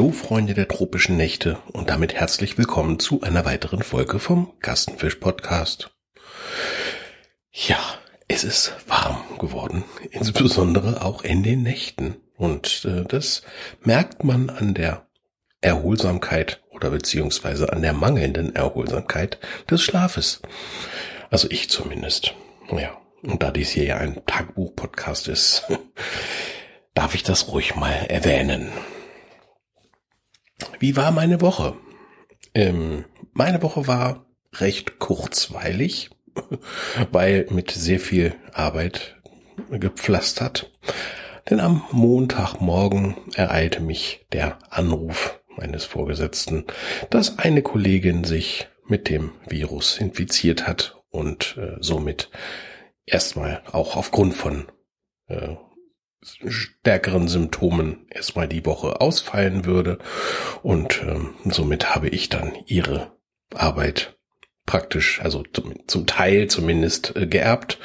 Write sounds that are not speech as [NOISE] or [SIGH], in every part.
Hallo Freunde der tropischen Nächte und damit herzlich willkommen zu einer weiteren Folge vom Kastenfisch Podcast. Ja, es ist warm geworden, insbesondere auch in den Nächten und äh, das merkt man an der Erholsamkeit oder beziehungsweise an der mangelnden Erholsamkeit des Schlafes. Also ich zumindest. Ja, und da dies hier ja ein Tagebuch-Podcast ist, [LAUGHS] darf ich das ruhig mal erwähnen. Wie war meine Woche? Ähm, meine Woche war recht kurzweilig, [LAUGHS] weil mit sehr viel Arbeit gepflastert. Denn am Montagmorgen ereilte mich der Anruf meines Vorgesetzten, dass eine Kollegin sich mit dem Virus infiziert hat und äh, somit erstmal auch aufgrund von äh, stärkeren Symptomen erstmal die Woche ausfallen würde. Und ähm, somit habe ich dann ihre Arbeit praktisch, also zum, zum Teil zumindest äh, geerbt.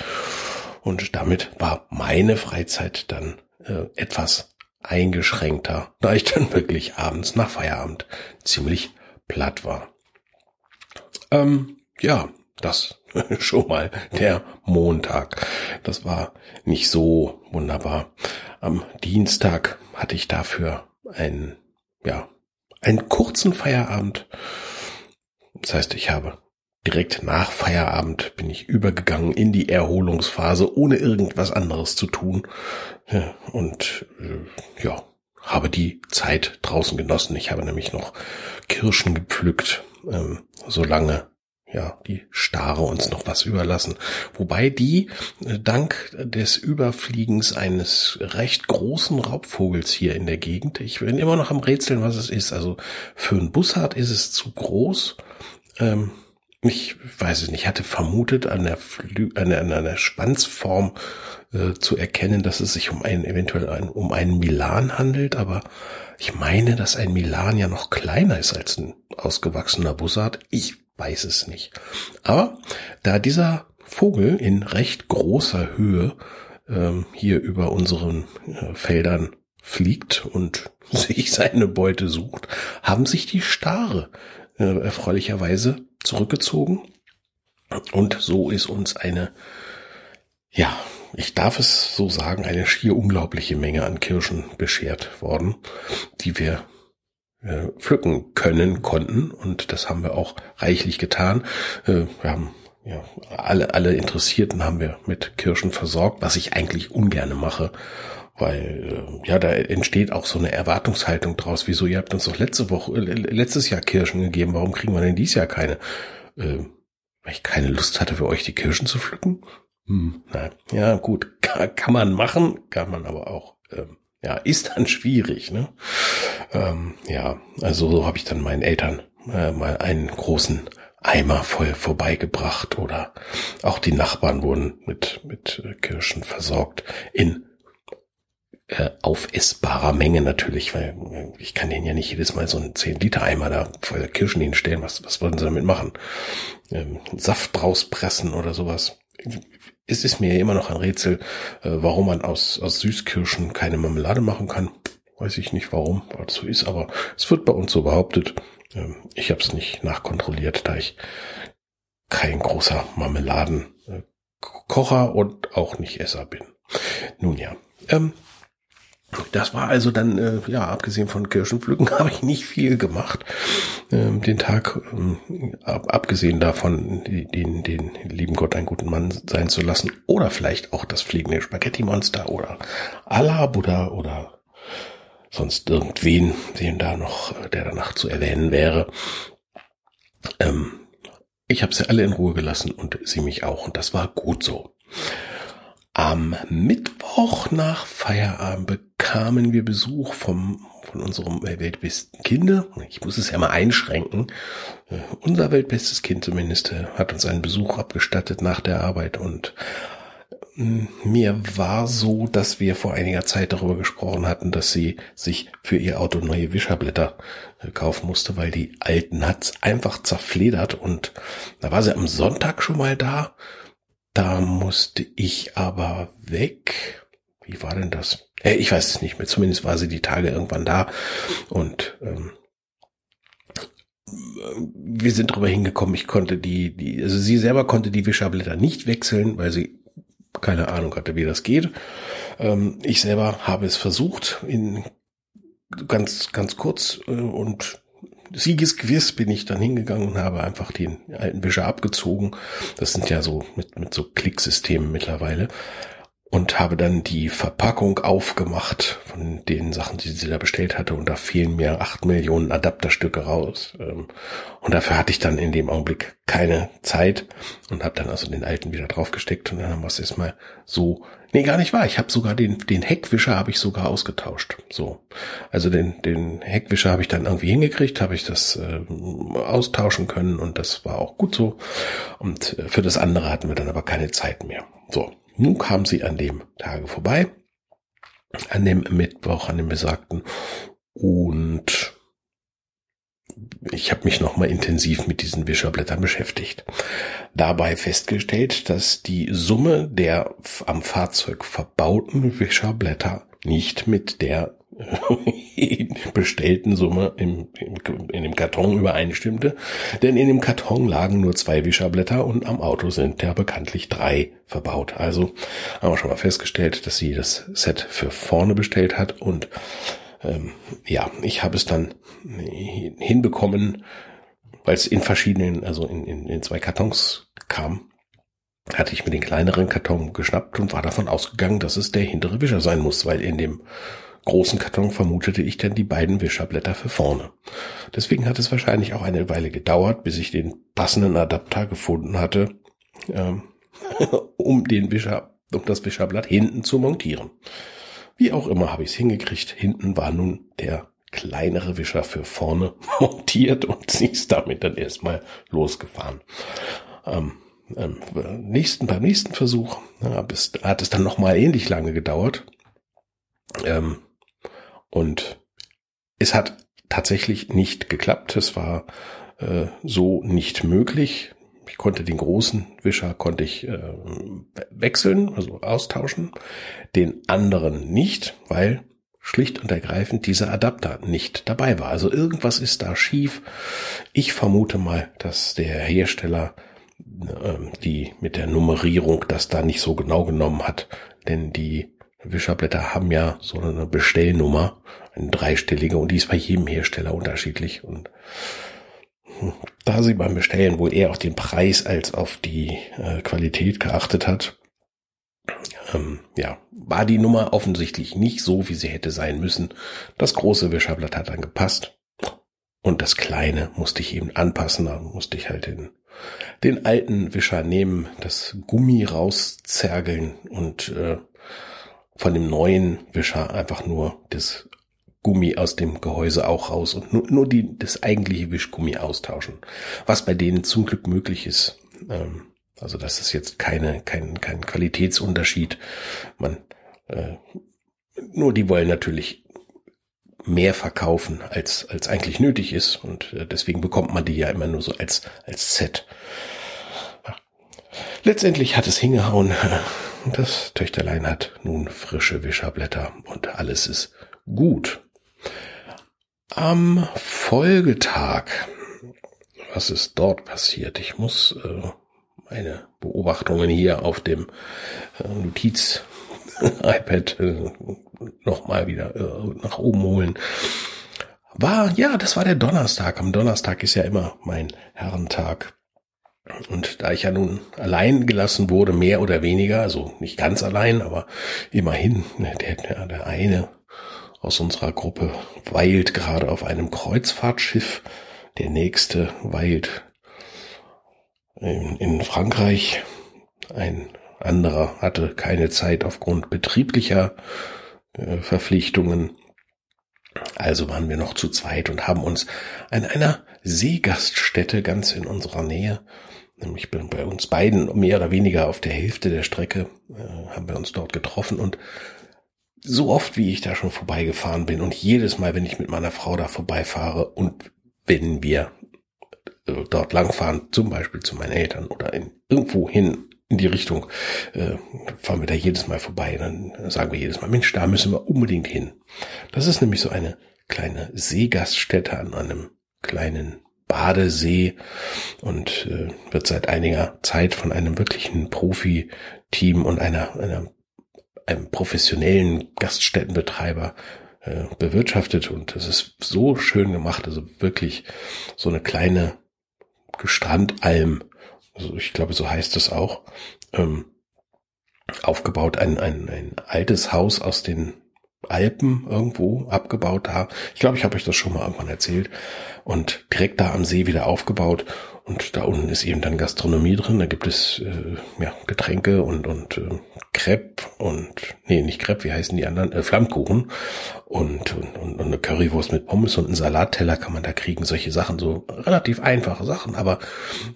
Und damit war meine Freizeit dann äh, etwas eingeschränkter, [LAUGHS] da ich dann wirklich abends nach Feierabend ziemlich platt war. Ähm, ja, das [LAUGHS] schon mal der Montag. Das war nicht so wunderbar. Am Dienstag hatte ich dafür einen, ja, einen kurzen Feierabend. Das heißt, ich habe direkt nach Feierabend bin ich übergegangen in die Erholungsphase, ohne irgendwas anderes zu tun. Und äh, ja, habe die Zeit draußen genossen. Ich habe nämlich noch Kirschen gepflückt, ähm, solange ja, die Stare uns noch was überlassen. Wobei die äh, dank des Überfliegens eines recht großen Raubvogels hier in der Gegend, ich bin immer noch am Rätseln, was es ist. Also für einen Bussard ist es zu groß. Ähm, ich weiß es nicht, ich hatte vermutet an der, Flü an der, an der Schwanzform äh, zu erkennen, dass es sich um einen eventuell ein, um einen Milan handelt, aber ich meine, dass ein Milan ja noch kleiner ist als ein ausgewachsener Bussard. Ich weiß es nicht. Aber da dieser Vogel in recht großer Höhe ähm, hier über unseren äh, Feldern fliegt und [LAUGHS] sich seine Beute sucht, haben sich die Stare äh, erfreulicherweise zurückgezogen. Und so ist uns eine, ja, ich darf es so sagen, eine schier unglaubliche Menge an Kirschen beschert worden, die wir äh, pflücken können, konnten. Und das haben wir auch reichlich getan. Äh, wir haben ja, alle, alle Interessierten haben wir mit Kirschen versorgt, was ich eigentlich ungerne mache, weil äh, ja, da entsteht auch so eine Erwartungshaltung draus. Wieso, ihr habt uns doch letzte Woche, äh, letztes Jahr Kirschen gegeben, warum kriegen wir denn dieses Jahr keine? Äh, weil ich keine Lust hatte, für euch die Kirschen zu pflücken? Hm, nein. Ja, gut, [LAUGHS] kann, kann man machen, kann man aber auch. Ähm, ja, ist dann schwierig, ne? Ähm, ja, also so habe ich dann meinen Eltern äh, mal einen großen Eimer voll vorbeigebracht oder auch die Nachbarn wurden mit, mit äh, Kirschen versorgt in äh, aufessbarer Menge natürlich, weil äh, ich kann denen ja nicht jedes Mal so einen 10 Liter Eimer da voll Kirschen hinstellen. Was, was wollen sie damit machen? Ähm, Saft draus pressen oder sowas es ist mir immer noch ein Rätsel, äh, warum man aus, aus Süßkirschen keine Marmelade machen kann. Weiß ich nicht warum, was so ist, aber es wird bei uns so behauptet. Ähm, ich habe es nicht nachkontrolliert, da ich kein großer Marmeladenkocher und auch nicht Esser bin. Nun ja, ähm, das war also dann, äh, ja, abgesehen von Kirschenpflücken [LAUGHS] habe ich nicht viel gemacht. Ähm, den Tag, ähm, ab, abgesehen davon, den, den lieben Gott einen guten Mann sein zu lassen. Oder vielleicht auch das fliegende Spaghetti-Monster oder Allah Buddha oder sonst irgendwen, den da noch, der danach zu erwähnen wäre. Ähm, ich habe sie alle in Ruhe gelassen und sie mich auch. Und das war gut so. Am Mittwoch nach Feierabend bekamen wir Besuch vom, von unserem weltbesten Kinde. Ich muss es ja mal einschränken. Uh, unser weltbestes Kind zumindest uh, hat uns einen Besuch abgestattet nach der Arbeit und uh, mir war so, dass wir vor einiger Zeit darüber gesprochen hatten, dass sie sich für ihr Auto neue Wischerblätter kaufen musste, weil die alten hat's einfach zerfledert und da war sie am Sonntag schon mal da da musste ich aber weg. wie war denn das? Äh, ich weiß es nicht mehr. Zumindest war sie die Tage irgendwann da und ähm, wir sind drüber hingekommen. Ich konnte die, die, also sie selber konnte die Wischerblätter nicht wechseln, weil sie keine Ahnung hatte, wie das geht. Ähm, ich selber habe es versucht in ganz, ganz kurz äh, und siegesgewiss bin ich dann hingegangen und habe einfach den alten Wischer abgezogen. Das sind ja so mit, mit so Klicksystemen mittlerweile und habe dann die Verpackung aufgemacht von den Sachen, die sie da bestellt hatte und da fielen mir acht Millionen Adapterstücke raus. Ähm, und dafür hatte ich dann in dem Augenblick keine Zeit und habe dann also den alten wieder draufgesteckt und dann haben wir es erstmal so, nee, gar nicht wahr. Ich habe sogar den, den Heckwischer habe ich sogar ausgetauscht. So. Also den, den Heckwischer habe ich dann irgendwie hingekriegt, habe ich das äh, austauschen können und das war auch gut so. Und äh, für das andere hatten wir dann aber keine Zeit mehr. So. Nun kam sie an dem Tage vorbei, an dem Mittwoch, an dem besagten, und ich habe mich nochmal intensiv mit diesen Wischerblättern beschäftigt. Dabei festgestellt, dass die Summe der am Fahrzeug verbauten Wischerblätter nicht mit der [LAUGHS] bestellten Summe im, im, in dem Karton übereinstimmte, denn in dem Karton lagen nur zwei Wischerblätter und am Auto sind ja bekanntlich drei verbaut. Also haben wir schon mal festgestellt, dass sie das Set für vorne bestellt hat und ähm, ja, ich habe es dann hinbekommen, weil es in verschiedenen, also in, in, in zwei Kartons kam, hatte ich mir den kleineren Karton geschnappt und war davon ausgegangen, dass es der hintere Wischer sein muss, weil in dem großen Karton vermutete ich dann die beiden Wischerblätter für vorne. Deswegen hat es wahrscheinlich auch eine Weile gedauert, bis ich den passenden Adapter gefunden hatte, ähm, [LAUGHS] um den Wischer, um das Wischerblatt hinten zu montieren. Wie auch immer habe ich es hingekriegt. Hinten war nun der kleinere Wischer für vorne [LAUGHS] montiert und [LAUGHS] sie ist damit dann erstmal losgefahren. Ähm, ähm, nächsten, beim nächsten Versuch ja, bis, hat es dann nochmal ähnlich lange gedauert. Ähm, und es hat tatsächlich nicht geklappt. Es war äh, so nicht möglich. Ich konnte den großen Wischer konnte ich äh, wechseln, also austauschen, den anderen nicht, weil schlicht und ergreifend dieser Adapter nicht dabei war. Also irgendwas ist da schief. Ich vermute mal, dass der Hersteller äh, die mit der Nummerierung das da nicht so genau genommen hat, denn die Wischerblätter haben ja so eine Bestellnummer, eine dreistellige, und die ist bei jedem Hersteller unterschiedlich. Und da sie beim Bestellen wohl eher auf den Preis als auf die äh, Qualität geachtet hat, ähm, ja, war die Nummer offensichtlich nicht so, wie sie hätte sein müssen. Das große Wischerblatt hat dann gepasst. Und das kleine musste ich eben anpassen. Da musste ich halt den, den alten Wischer nehmen, das Gummi rauszergeln und äh, von dem neuen Wischer einfach nur das Gummi aus dem Gehäuse auch raus und nur, nur die, das eigentliche Wischgummi austauschen. Was bei denen zum Glück möglich ist. Ähm, also das ist jetzt keine, kein, kein Qualitätsunterschied. Man, äh, nur die wollen natürlich mehr verkaufen, als, als eigentlich nötig ist. Und äh, deswegen bekommt man die ja immer nur so als, als Set. Letztendlich hat es hingehauen. Das Töchterlein hat nun frische Wischerblätter und alles ist gut. Am Folgetag, was ist dort passiert? Ich muss äh, meine Beobachtungen hier auf dem äh, Notiz-iPad äh, nochmal wieder äh, nach oben holen. War, ja, das war der Donnerstag. Am Donnerstag ist ja immer mein Herrentag. Und da ich ja nun allein gelassen wurde, mehr oder weniger, also nicht ganz allein, aber immerhin, der, der eine aus unserer Gruppe weilt gerade auf einem Kreuzfahrtschiff, der nächste weilt in, in Frankreich, ein anderer hatte keine Zeit aufgrund betrieblicher äh, Verpflichtungen. Also waren wir noch zu zweit und haben uns an einer Seegaststätte ganz in unserer Nähe Nämlich bei uns beiden mehr oder weniger auf der Hälfte der Strecke äh, haben wir uns dort getroffen und so oft wie ich da schon vorbeigefahren bin und jedes Mal, wenn ich mit meiner Frau da vorbeifahre und wenn wir äh, dort langfahren, zum Beispiel zu meinen Eltern oder in, irgendwo hin in die Richtung äh, fahren wir da jedes Mal vorbei. Dann sagen wir jedes Mal, Mensch, da müssen wir unbedingt hin. Das ist nämlich so eine kleine Seegaststätte an einem kleinen Badesee und äh, wird seit einiger Zeit von einem wirklichen Profi-Team und einer, einer einem professionellen Gaststättenbetreiber äh, bewirtschaftet und es ist so schön gemacht, also wirklich so eine kleine Strandalm also ich glaube, so heißt es auch, ähm, aufgebaut, ein, ein, ein altes Haus aus den Alpen irgendwo abgebaut da. Ich glaube, ich habe euch das schon mal irgendwann erzählt. Und direkt da am See wieder aufgebaut. Und da unten ist eben dann Gastronomie drin. Da gibt es äh, ja, Getränke und, und äh, Crepe und, nee, nicht Crepe, wie heißen die anderen? Äh, Flammkuchen und, und, und, und eine Currywurst mit Pommes und einen Salatteller kann man da kriegen. Solche Sachen, so relativ einfache Sachen, aber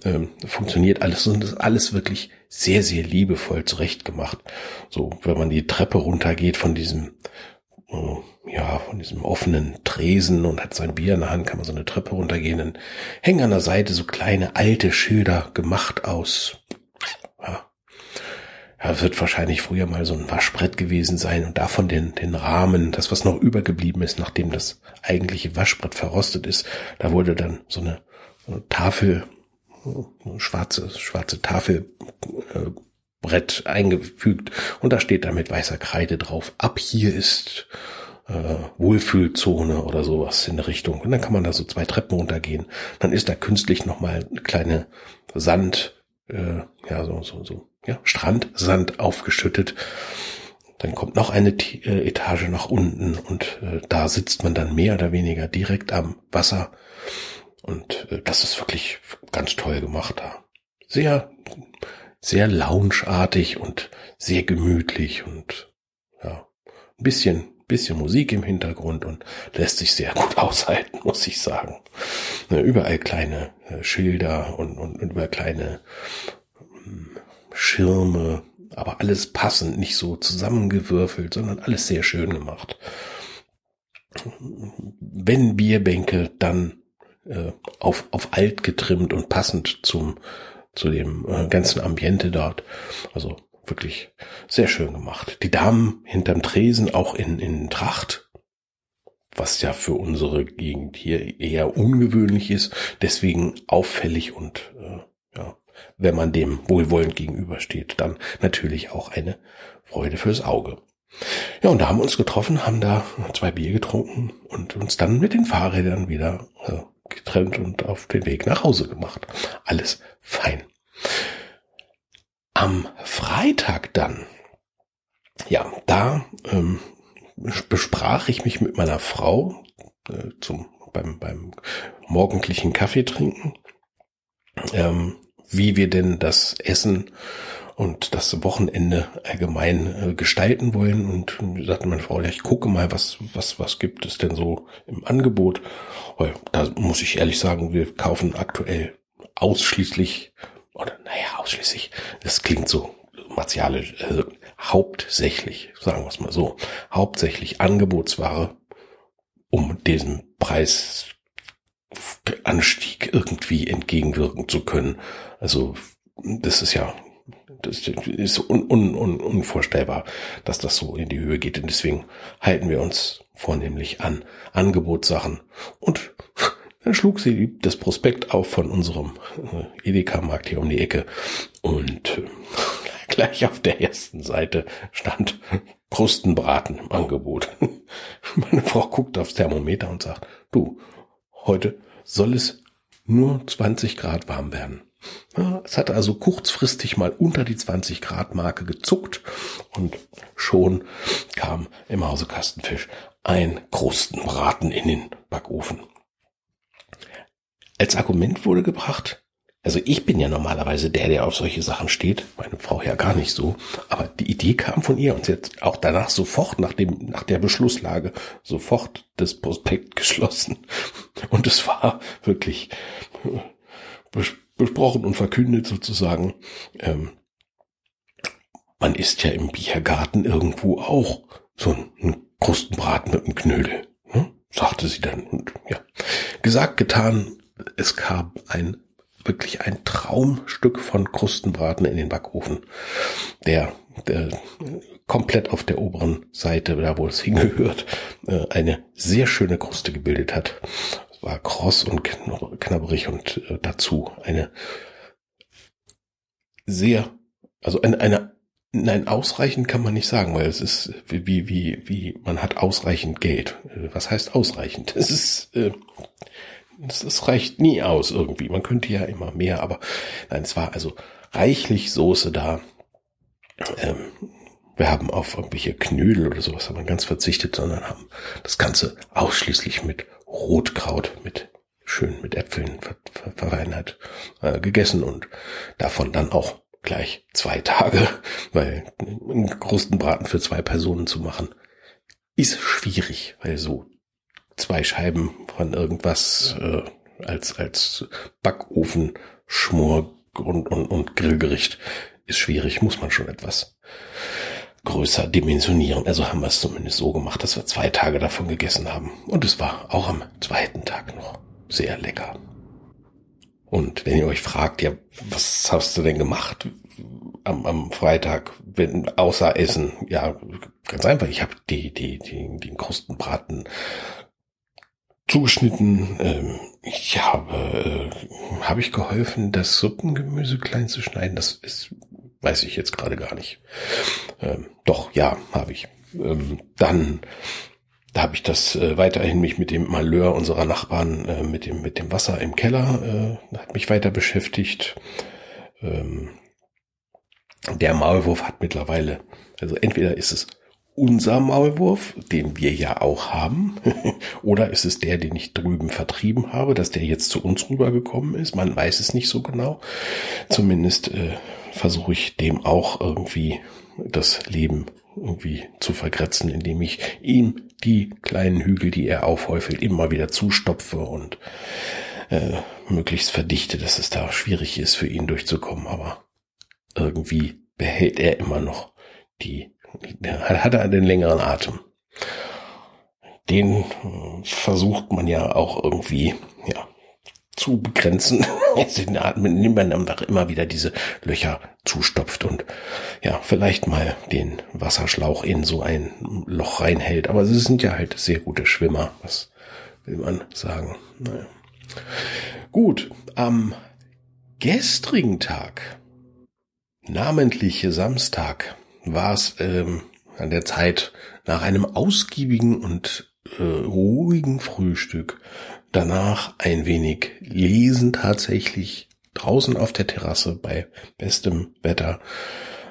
ähm, funktioniert alles und ist alles wirklich sehr, sehr liebevoll zurechtgemacht. So, wenn man die Treppe runtergeht von diesem ja, von diesem offenen Tresen und hat sein Bier in der Hand, kann man so eine Treppe runtergehen. Dann hängen an der Seite so kleine alte Schilder gemacht aus, ja, ja, wird wahrscheinlich früher mal so ein Waschbrett gewesen sein und davon den, den Rahmen, das was noch übergeblieben ist, nachdem das eigentliche Waschbrett verrostet ist, da wurde dann so eine, so eine Tafel, eine schwarze, schwarze Tafel, äh, Brett eingefügt und da steht dann mit weißer Kreide drauf, ab hier ist äh, Wohlfühlzone oder sowas in der Richtung. Und dann kann man da so zwei Treppen runtergehen. Dann ist da künstlich nochmal eine kleine Sand, äh, ja, so, so, so, ja, Strandsand aufgeschüttet. Dann kommt noch eine äh, Etage nach unten und äh, da sitzt man dann mehr oder weniger direkt am Wasser. Und äh, das ist wirklich ganz toll gemacht da. Sehr sehr loungeartig und sehr gemütlich und ja, ein bisschen, bisschen Musik im Hintergrund und lässt sich sehr gut [LAUGHS] aushalten, muss ich sagen. Ne, überall kleine äh, Schilder und, und, und überall kleine hm, Schirme, aber alles passend, nicht so zusammengewürfelt, sondern alles sehr schön gemacht. Wenn Bierbänke, dann äh, auf, auf alt getrimmt und passend zum zu dem äh, ganzen Ambiente dort. Also wirklich sehr schön gemacht. Die Damen hinterm Tresen auch in, in Tracht, was ja für unsere Gegend hier eher ungewöhnlich ist, deswegen auffällig und äh, ja, wenn man dem wohlwollend gegenübersteht, dann natürlich auch eine Freude fürs Auge. Ja, und da haben wir uns getroffen, haben da zwei Bier getrunken und uns dann mit den Fahrrädern wieder äh, getrennt und auf den Weg nach Hause gemacht. Alles fein. Am Freitag dann, ja, da ähm, besprach ich mich mit meiner Frau äh, zum beim beim morgendlichen Kaffee trinken, ähm, wie wir denn das Essen und das Wochenende allgemein äh, gestalten wollen. Und sagte meine Frau, ja, ich gucke mal, was, was, was gibt es denn so im Angebot. Da muss ich ehrlich sagen, wir kaufen aktuell ausschließlich, oder naja, ausschließlich, das klingt so martialisch, also hauptsächlich, sagen wir es mal so, hauptsächlich Angebotsware, um diesem Preisanstieg irgendwie entgegenwirken zu können. Also das ist ja das ist un, un, un, unvorstellbar, dass das so in die Höhe geht. Und deswegen halten wir uns vornehmlich an Angebotssachen. Und dann schlug sie das Prospekt auf von unserem äh, Edeka-Markt hier um die Ecke. Und äh, [LAUGHS] gleich auf der ersten Seite stand Krustenbraten im Angebot. [LAUGHS] Meine Frau guckt aufs Thermometer und sagt, du, heute soll es nur 20 Grad warm werden. Es hatte also kurzfristig mal unter die 20 Grad Marke gezuckt und schon kam im Hause Kastenfisch ein Krustenbraten in den Backofen. Als Argument wurde gebracht, also ich bin ja normalerweise der, der auf solche Sachen steht, meine Frau ja gar nicht so, aber die Idee kam von ihr und sie hat auch danach sofort nach dem, nach der Beschlusslage sofort das Prospekt [LAUGHS] geschlossen. Und es war wirklich besprochen und verkündet sozusagen. Ähm, man isst ja im Biergarten irgendwo auch so ein Krustenbraten mit einem Knödel, ne? sagte sie dann. Und ja, gesagt, getan, es kam ein wirklich ein Traumstück von Krustenbraten in den Backofen, der, der komplett auf der oberen Seite, da wo es hingehört, äh, eine sehr schöne Kruste gebildet hat. War kross und knabberig und äh, dazu eine sehr, also eine, eine Nein, ausreichend kann man nicht sagen, weil es ist wie, wie, wie, man hat ausreichend Geld. Äh, was heißt ausreichend? [LAUGHS] Es ist, äh, reicht nie aus irgendwie. Man könnte ja immer mehr, aber nein, es war also reichlich Soße da. Ähm, wir haben auf irgendwelche Knödel oder sowas haben wir ganz verzichtet, sondern haben das Ganze ausschließlich mit Rotkraut, mit schön mit Äpfeln ver äh, gegessen und davon dann auch gleich zwei Tage, [LAUGHS] weil einen Krustenbraten für zwei Personen zu machen ist schwierig, weil so zwei Scheiben von irgendwas äh, als als Backofen Schmor und, und, und Grillgericht ist schwierig, muss man schon etwas größer dimensionieren. Also haben wir es zumindest so gemacht, dass wir zwei Tage davon gegessen haben. Und es war auch am zweiten Tag noch sehr lecker. Und wenn ihr euch fragt, ja, was hast du denn gemacht am, am Freitag, wenn, außer Essen? Ja, ganz einfach. Ich habe die, die, die, den Krustenbraten zugeschnitten. Ähm, ich habe, äh, habe ich geholfen, das Suppengemüse klein zu schneiden. Das ist, weiß ich jetzt gerade gar nicht. Ähm, doch, ja, habe ich. Ähm, dann da habe ich das äh, weiterhin mich mit dem Malheur unserer Nachbarn, äh, mit dem mit dem Wasser im Keller, äh, hat mich weiter beschäftigt. Ähm, der Maulwurf hat mittlerweile, also entweder ist es unser Maulwurf, den wir ja auch haben, [LAUGHS] oder ist es der, den ich drüben vertrieben habe, dass der jetzt zu uns rübergekommen ist? Man weiß es nicht so genau. Zumindest äh, versuche ich dem auch irgendwie das Leben irgendwie zu vergrätzen, indem ich ihm die kleinen Hügel, die er aufhäufelt, immer wieder zustopfe und äh, möglichst verdichte, dass es da schwierig ist für ihn durchzukommen. Aber irgendwie behält er immer noch die, hat er den längeren Atem. Den äh, versucht man ja auch irgendwie, ja, zu begrenzen, [LAUGHS] indem man einfach immer wieder diese Löcher zustopft und ja, vielleicht mal den Wasserschlauch in so ein Loch reinhält. Aber sie sind ja halt sehr gute Schwimmer, was will man sagen. Naja. Gut, am gestrigen Tag, namentliche Samstag, war es ähm, an der Zeit nach einem ausgiebigen und äh, ruhigen Frühstück danach ein wenig lesen tatsächlich draußen auf der Terrasse bei bestem Wetter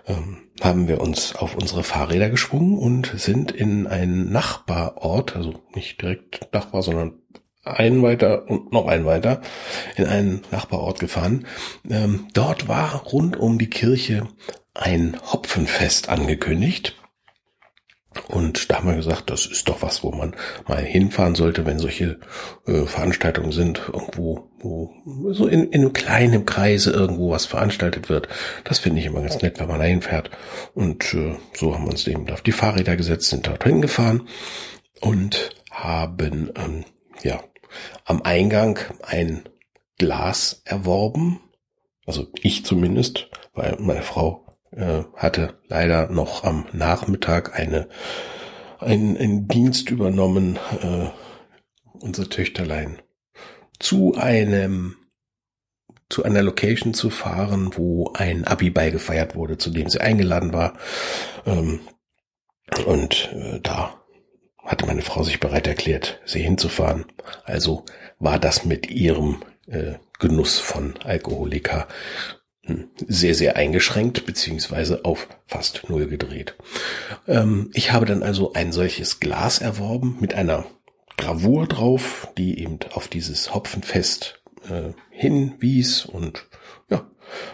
ähm, haben wir uns auf unsere Fahrräder geschwungen und sind in einen Nachbarort, also nicht direkt Nachbar, sondern einen weiter und noch einen weiter in einen Nachbarort gefahren. Ähm, dort war rund um die Kirche ein Hopfenfest angekündigt. Und da haben wir gesagt, das ist doch was, wo man mal hinfahren sollte, wenn solche äh, Veranstaltungen sind, irgendwo, wo so in, in einem kleinen Kreise irgendwo was veranstaltet wird. Das finde ich immer ganz nett, wenn man da hinfährt. Und äh, so haben wir uns eben auf die Fahrräder gesetzt, sind dort hingefahren und haben ähm, ja am Eingang ein Glas erworben. Also ich zumindest, weil meine Frau äh, hatte leider noch am Nachmittag eine einen, einen Dienst übernommen, äh, unser Töchterlein, zu einem zu einer Location zu fahren, wo ein Abi-Ball gefeiert wurde, zu dem sie eingeladen war. Ähm, und äh, da hatte meine Frau sich bereit erklärt, sie hinzufahren. Also war das mit ihrem äh, Genuss von Alkoholika sehr, sehr eingeschränkt beziehungsweise auf fast null gedreht. Ähm, ich habe dann also ein solches Glas erworben mit einer Gravur drauf, die eben auf dieses Hopfenfest äh, hinwies und ja,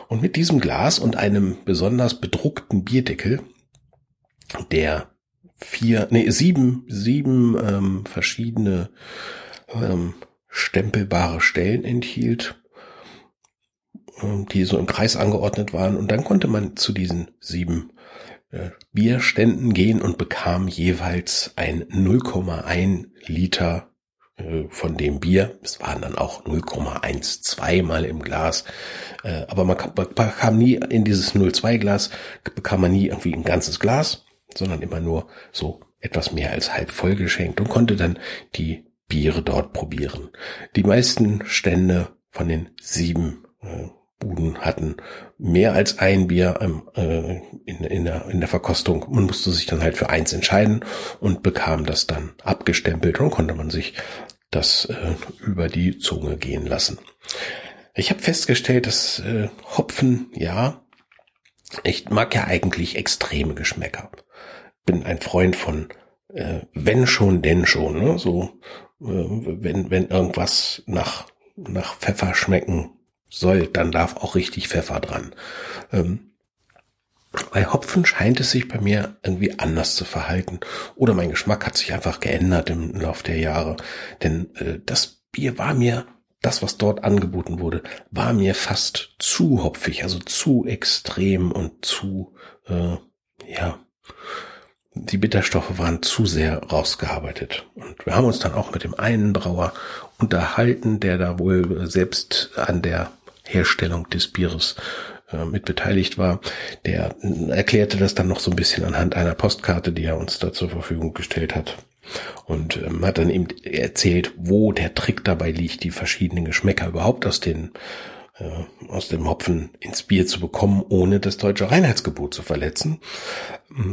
und mit diesem Glas und einem besonders bedruckten Bierdeckel, der vier, nee, sieben, sieben ähm, verschiedene ähm, stempelbare Stellen enthielt, die so im Kreis angeordnet waren. Und dann konnte man zu diesen sieben äh, Bierständen gehen und bekam jeweils ein 0,1 Liter äh, von dem Bier. Es waren dann auch 0,12 mal im Glas. Äh, aber man bekam nie in dieses 0,2 Glas, bekam man nie irgendwie ein ganzes Glas, sondern immer nur so etwas mehr als halb voll geschenkt und konnte dann die Biere dort probieren. Die meisten Stände von den sieben äh, Buden hatten mehr als ein Bier äh, in, in, der, in der Verkostung. Man musste sich dann halt für eins entscheiden und bekam das dann abgestempelt und konnte man sich das äh, über die Zunge gehen lassen. Ich habe festgestellt, dass äh, Hopfen, ja, ich mag ja eigentlich extreme Geschmäcker. Bin ein Freund von äh, wenn schon, denn schon. Ne? So, äh, wenn, wenn irgendwas nach, nach Pfeffer schmecken soll, dann darf auch richtig Pfeffer dran. Ähm, bei Hopfen scheint es sich bei mir irgendwie anders zu verhalten. Oder mein Geschmack hat sich einfach geändert im Laufe der Jahre. Denn äh, das Bier war mir, das, was dort angeboten wurde, war mir fast zu hopfig, also zu extrem und zu, äh, ja, die Bitterstoffe waren zu sehr rausgearbeitet. Und wir haben uns dann auch mit dem einen Brauer unterhalten, der da wohl selbst an der Herstellung des Bieres äh, mit beteiligt war. Der erklärte das dann noch so ein bisschen anhand einer Postkarte, die er uns da zur Verfügung gestellt hat. Und ähm, hat dann eben erzählt, wo der Trick dabei liegt, die verschiedenen Geschmäcker überhaupt aus den äh, aus dem Hopfen ins Bier zu bekommen, ohne das deutsche Reinheitsgebot zu verletzen.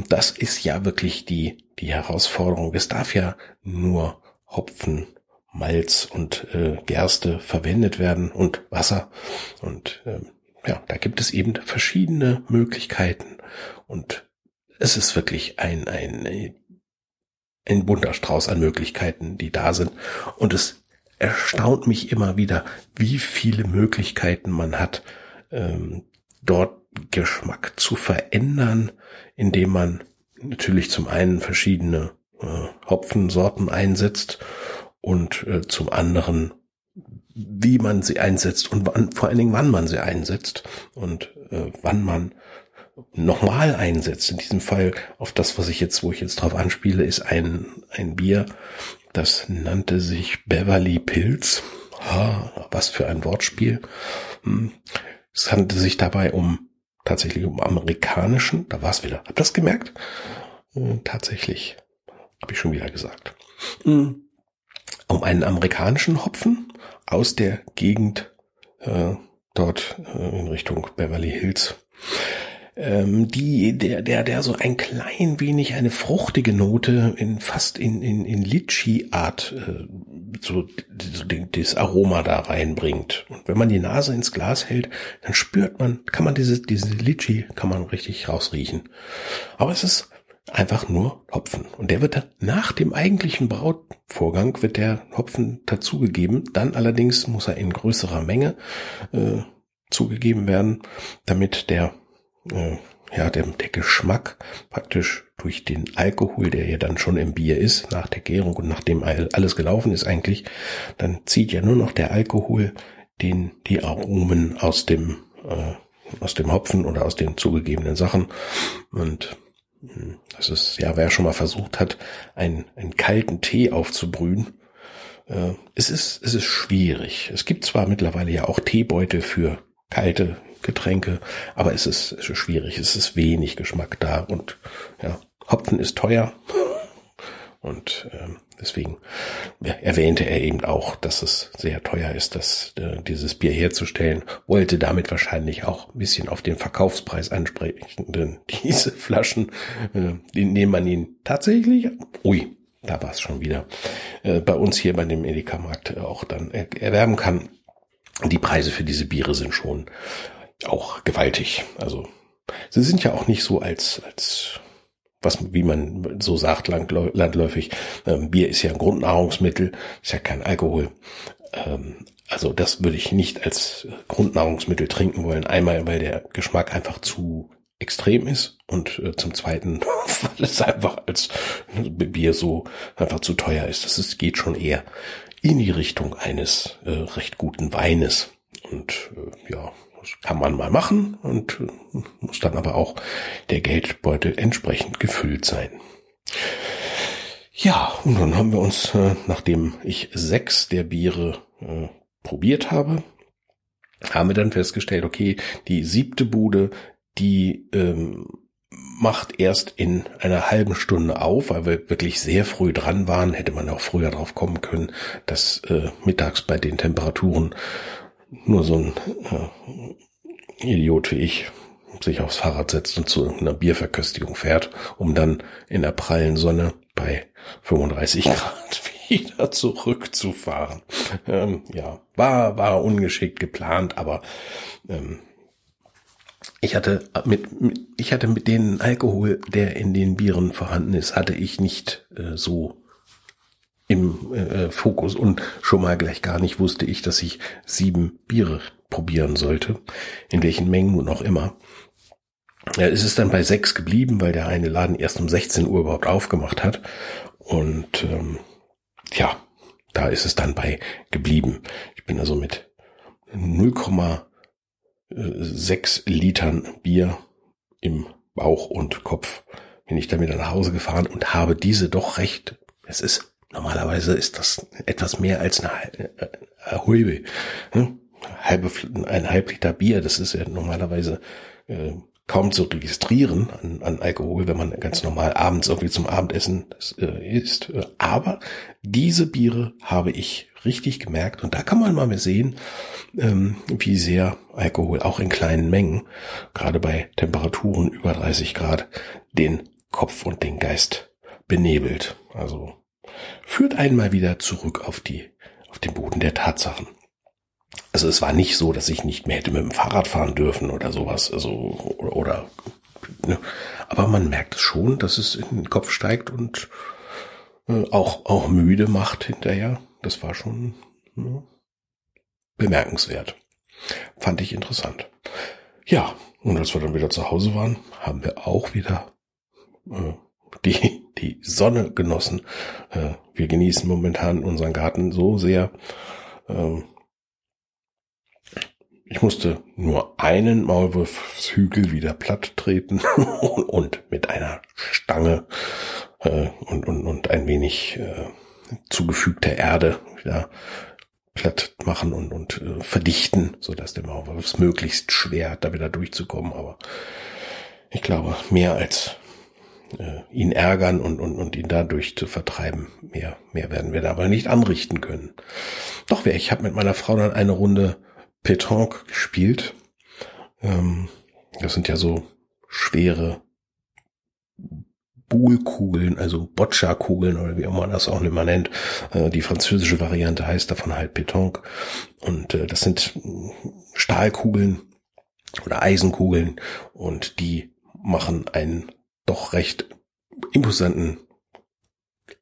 Das ist ja wirklich die, die Herausforderung. Es darf ja nur Hopfen, Malz und äh, Gerste verwendet werden und Wasser. Und äh, ja, da gibt es eben verschiedene Möglichkeiten. Und es ist wirklich ein, ein, ein bunter Strauß an Möglichkeiten, die da sind. Und es erstaunt mich immer wieder, wie viele Möglichkeiten man hat, ähm, dort Geschmack zu verändern, indem man natürlich zum einen verschiedene äh, Hopfensorten einsetzt und äh, zum anderen wie man sie einsetzt und wann, vor allen Dingen wann man sie einsetzt und äh, wann man nochmal einsetzt. In diesem Fall auf das, was ich jetzt, wo ich jetzt drauf anspiele, ist ein, ein Bier, das nannte sich Beverly Pills. Ha, was für ein Wortspiel. Hm. Es handelte sich dabei um tatsächlich um amerikanischen, da war es wieder. Habt ihr das gemerkt? Hm, tatsächlich. Habe ich schon wieder gesagt. Hm. Um einen amerikanischen Hopfen aus der Gegend äh, dort äh, in Richtung Beverly Hills ähm, die, der, der, der so ein klein wenig eine fruchtige Note in fast in, in, in Litschi-Art, äh, so, so das Aroma da reinbringt. Und wenn man die Nase ins Glas hält, dann spürt man, kann man diese, diese Litschi, kann man richtig rausriechen. Aber es ist einfach nur Hopfen. Und der wird dann nach dem eigentlichen Brautvorgang wird der Hopfen dazugegeben. Dann allerdings muss er in größerer Menge äh, zugegeben werden, damit der äh, ja, der, der Geschmack praktisch durch den Alkohol, der ja dann schon im Bier ist, nach der Gärung und nachdem alles gelaufen ist eigentlich, dann zieht ja nur noch der Alkohol den, die Aromen aus dem, äh, aus dem Hopfen oder aus den zugegebenen Sachen. Und das ist, ja, wer schon mal versucht hat, einen, einen kalten Tee aufzubrühen, äh, es ist, es ist schwierig. Es gibt zwar mittlerweile ja auch Teebeutel für kalte Getränke, aber es ist, es ist schwierig, es ist wenig Geschmack da und ja, Hopfen ist teuer und äh, deswegen erwähnte er eben auch, dass es sehr teuer ist, das, äh, dieses Bier herzustellen, wollte damit wahrscheinlich auch ein bisschen auf den Verkaufspreis ansprechen, denn [LAUGHS] diese Flaschen, äh, die nehmen man ihn tatsächlich, ui, da war es schon wieder, äh, bei uns hier bei dem Edeka-Markt auch dann erwerben kann. Die Preise für diese Biere sind schon auch gewaltig. Also sie sind ja auch nicht so als als was wie man so sagt landläufig. Ähm, Bier ist ja ein Grundnahrungsmittel, ist ja kein Alkohol. Ähm, also das würde ich nicht als Grundnahrungsmittel trinken wollen. Einmal, weil der Geschmack einfach zu extrem ist und äh, zum Zweiten, [LAUGHS] weil es einfach als Bier so einfach zu teuer ist. Das ist, geht schon eher in die Richtung eines äh, recht guten Weines. Und äh, ja, das kann man mal machen und muss dann aber auch der Geldbeutel entsprechend gefüllt sein. Ja, und dann haben wir uns, äh, nachdem ich sechs der Biere äh, probiert habe, haben wir dann festgestellt, okay, die siebte Bude, die ähm, macht erst in einer halben Stunde auf, weil wir wirklich sehr früh dran waren, hätte man auch früher drauf kommen können, dass äh, mittags bei den Temperaturen nur so ein äh, Idiot wie ich sich aufs Fahrrad setzt und zu einer Bierverköstigung fährt, um dann in der prallen Sonne bei 35 Grad [LAUGHS] wieder zurückzufahren. Ähm, ja, war, war ungeschickt geplant, aber ähm, ich hatte mit, mit, ich hatte mit den Alkohol, der in den Bieren vorhanden ist, hatte ich nicht äh, so im äh, Fokus und schon mal gleich gar nicht wusste ich, dass ich sieben Biere probieren sollte, in welchen Mengen und auch immer. Ja, es ist dann bei sechs geblieben, weil der eine Laden erst um 16 Uhr überhaupt aufgemacht hat. Und ähm, ja, da ist es dann bei geblieben. Ich bin also mit 0,6 Litern Bier im Bauch und Kopf bin ich dann wieder nach Hause gefahren und habe diese doch recht, es ist, normalerweise ist das etwas mehr als eine, eine äh, hm? halbe, ein halb Liter Bier, das ist ja normalerweise äh, kaum zu registrieren an, an Alkohol, wenn man ganz normal abends irgendwie zum Abendessen äh, isst. Aber diese Biere habe ich richtig gemerkt und da kann man mal mehr sehen, ähm, wie sehr Alkohol auch in kleinen Mengen, gerade bei Temperaturen über 30 Grad, den Kopf und den Geist benebelt. Also führt einmal wieder zurück auf die auf den Boden der Tatsachen. Also es war nicht so, dass ich nicht mehr hätte mit dem Fahrrad fahren dürfen oder sowas. Also oder, oder ne. aber man merkt schon, dass es in den Kopf steigt und äh, auch auch müde macht hinterher. Das war schon ne, bemerkenswert. Fand ich interessant. Ja, und als wir dann wieder zu Hause waren, haben wir auch wieder äh, die, die Sonne genossen. Äh, wir genießen momentan unseren Garten so sehr. Äh, ich musste nur einen Maulwurfshügel wieder platt treten [LAUGHS] und mit einer Stange äh, und, und, und ein wenig äh, zugefügter Erde wieder platt machen und, und äh, verdichten, so dass der Maulwurf es möglichst schwer hat, da wieder durchzukommen. Aber ich glaube, mehr als äh, ihn ärgern und, und, und ihn dadurch zu vertreiben, mehr, mehr werden wir dabei nicht anrichten können. Doch, ich habe mit meiner Frau dann eine Runde Pétanque gespielt. Ähm, das sind ja so schwere Boulkugeln, also Boccia-Kugeln oder wie immer man das auch immer nennt. Äh, die französische Variante heißt davon halt Pétanque. Und äh, das sind Stahlkugeln oder Eisenkugeln und die machen einen doch recht imposanten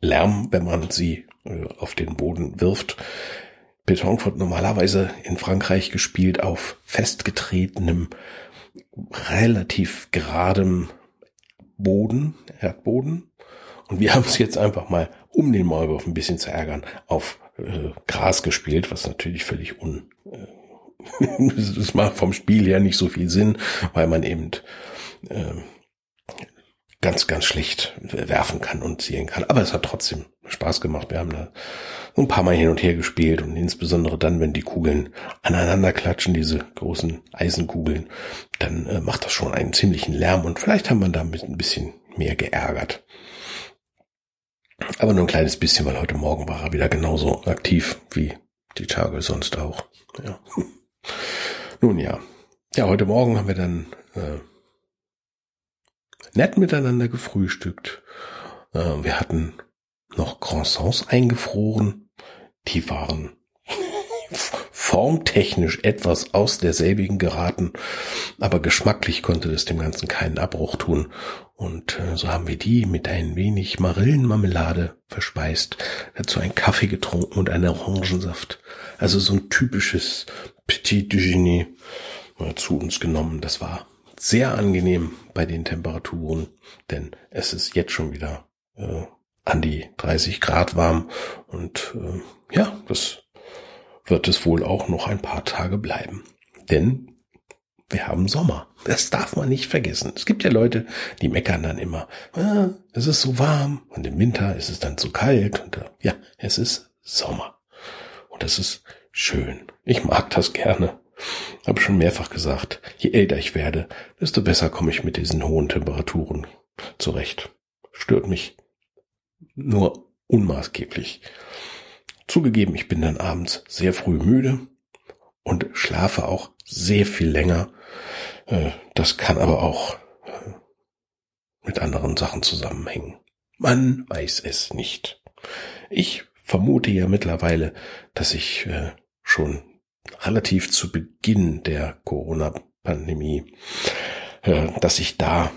Lärm, wenn man sie äh, auf den Boden wirft. Beton wird normalerweise in Frankreich gespielt auf festgetretenem, relativ geradem Boden, Erdboden. Und wir [LAUGHS] haben es jetzt einfach mal, um den Maulwurf ein bisschen zu ärgern, auf äh, Gras gespielt, was natürlich völlig un... Äh, [LAUGHS] das macht vom Spiel her nicht so viel Sinn, weil man eben äh, ganz, ganz schlecht werfen kann und zielen kann. Aber es hat trotzdem Spaß gemacht. Wir haben da ein paar Mal hin und her gespielt und insbesondere dann, wenn die Kugeln aneinander klatschen, diese großen Eisenkugeln, dann äh, macht das schon einen ziemlichen Lärm und vielleicht haben wir damit ein bisschen mehr geärgert. Aber nur ein kleines bisschen, weil heute Morgen war er wieder genauso aktiv wie die Tage sonst auch. Ja. [LAUGHS] Nun ja. Ja, heute Morgen haben wir dann äh, nett miteinander gefrühstückt. Äh, wir hatten noch Croissants eingefroren. Die waren [LAUGHS] formtechnisch etwas aus derselbigen geraten, aber geschmacklich konnte das dem Ganzen keinen Abbruch tun. Und äh, so haben wir die mit ein wenig Marillenmarmelade verspeist, dazu einen Kaffee getrunken und einen Orangensaft. Also so ein typisches Petit Déjeuner äh, zu uns genommen. Das war sehr angenehm bei den Temperaturen, denn es ist jetzt schon wieder äh, an die 30 Grad warm und äh, ja, das wird es wohl auch noch ein paar Tage bleiben. Denn wir haben Sommer. Das darf man nicht vergessen. Es gibt ja Leute, die meckern dann immer, ah, es ist so warm und im Winter ist es dann zu kalt. Und, äh, ja, es ist Sommer. Und das ist schön. Ich mag das gerne. Habe schon mehrfach gesagt, je älter ich werde, desto besser komme ich mit diesen hohen Temperaturen zurecht. Stört mich nur unmaßgeblich. Zugegeben, ich bin dann abends sehr früh müde und schlafe auch sehr viel länger. Äh, das kann aber auch äh, mit anderen Sachen zusammenhängen. Man weiß es nicht. Ich vermute ja mittlerweile, dass ich äh, schon relativ zu Beginn der Corona-Pandemie, dass ich da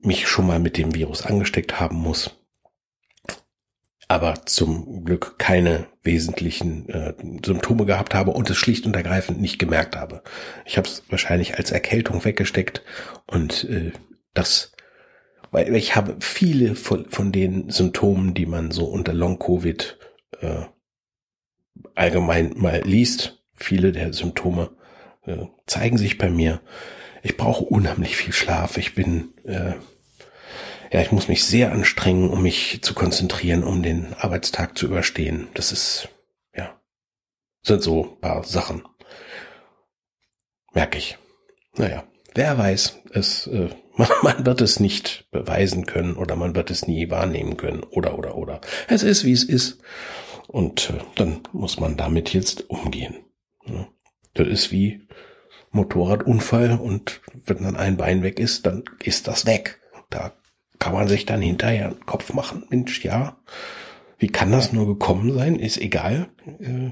mich schon mal mit dem Virus angesteckt haben muss aber zum Glück keine wesentlichen äh, Symptome gehabt habe und es schlicht und ergreifend nicht gemerkt habe. Ich habe es wahrscheinlich als Erkältung weggesteckt und äh, das, weil ich habe viele von, von den Symptomen, die man so unter Long-Covid äh, allgemein mal liest, viele der Symptome äh, zeigen sich bei mir. Ich brauche unheimlich viel Schlaf. Ich bin äh, ja, ich muss mich sehr anstrengen, um mich zu konzentrieren, um den Arbeitstag zu überstehen. Das ist, ja, sind so paar Sachen. Merke ich. Naja, wer weiß, es, äh, [LAUGHS] man wird es nicht beweisen können oder man wird es nie wahrnehmen können oder, oder, oder. Es ist, wie es ist. Und äh, dann muss man damit jetzt umgehen. Das ist wie Motorradunfall und wenn dann ein Bein weg ist, dann ist das weg. Da kann man sich dann hinterher einen Kopf machen. Mensch, ja, wie kann das nur gekommen sein? Ist egal. Äh,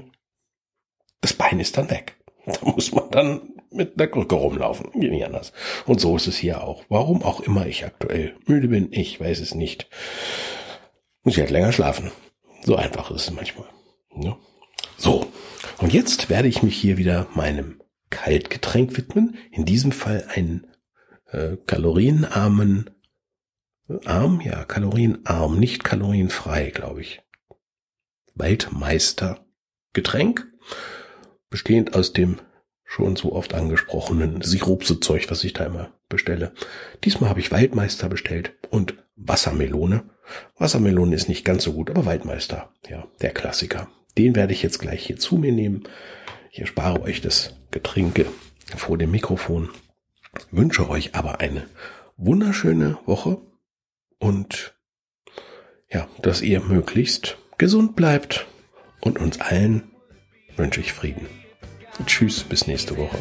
das Bein ist dann weg. [LAUGHS] Da muss man dann mit einer Krücke rumlaufen. Geht nicht anders. Und so ist es hier auch. Warum auch immer ich aktuell müde bin, ich weiß es nicht. Muss ich halt länger schlafen. So einfach ist es manchmal. Ja. So. Und jetzt werde ich mich hier wieder meinem Kaltgetränk widmen. In diesem Fall einen äh, kalorienarmen Arm? Ja, kalorienarm, nicht kalorienfrei, glaube ich. Waldmeister Getränk, bestehend aus dem schon so oft angesprochenen Sirupsezeug, was ich da immer bestelle. Diesmal habe ich Waldmeister bestellt und Wassermelone. Wassermelone ist nicht ganz so gut, aber Waldmeister, ja, der Klassiker. Den werde ich jetzt gleich hier zu mir nehmen. Ich erspare euch das Getränke vor dem Mikrofon. Wünsche euch aber eine wunderschöne Woche und ja, dass ihr möglichst gesund bleibt und uns allen wünsche ich Frieden. Tschüss, bis nächste Woche.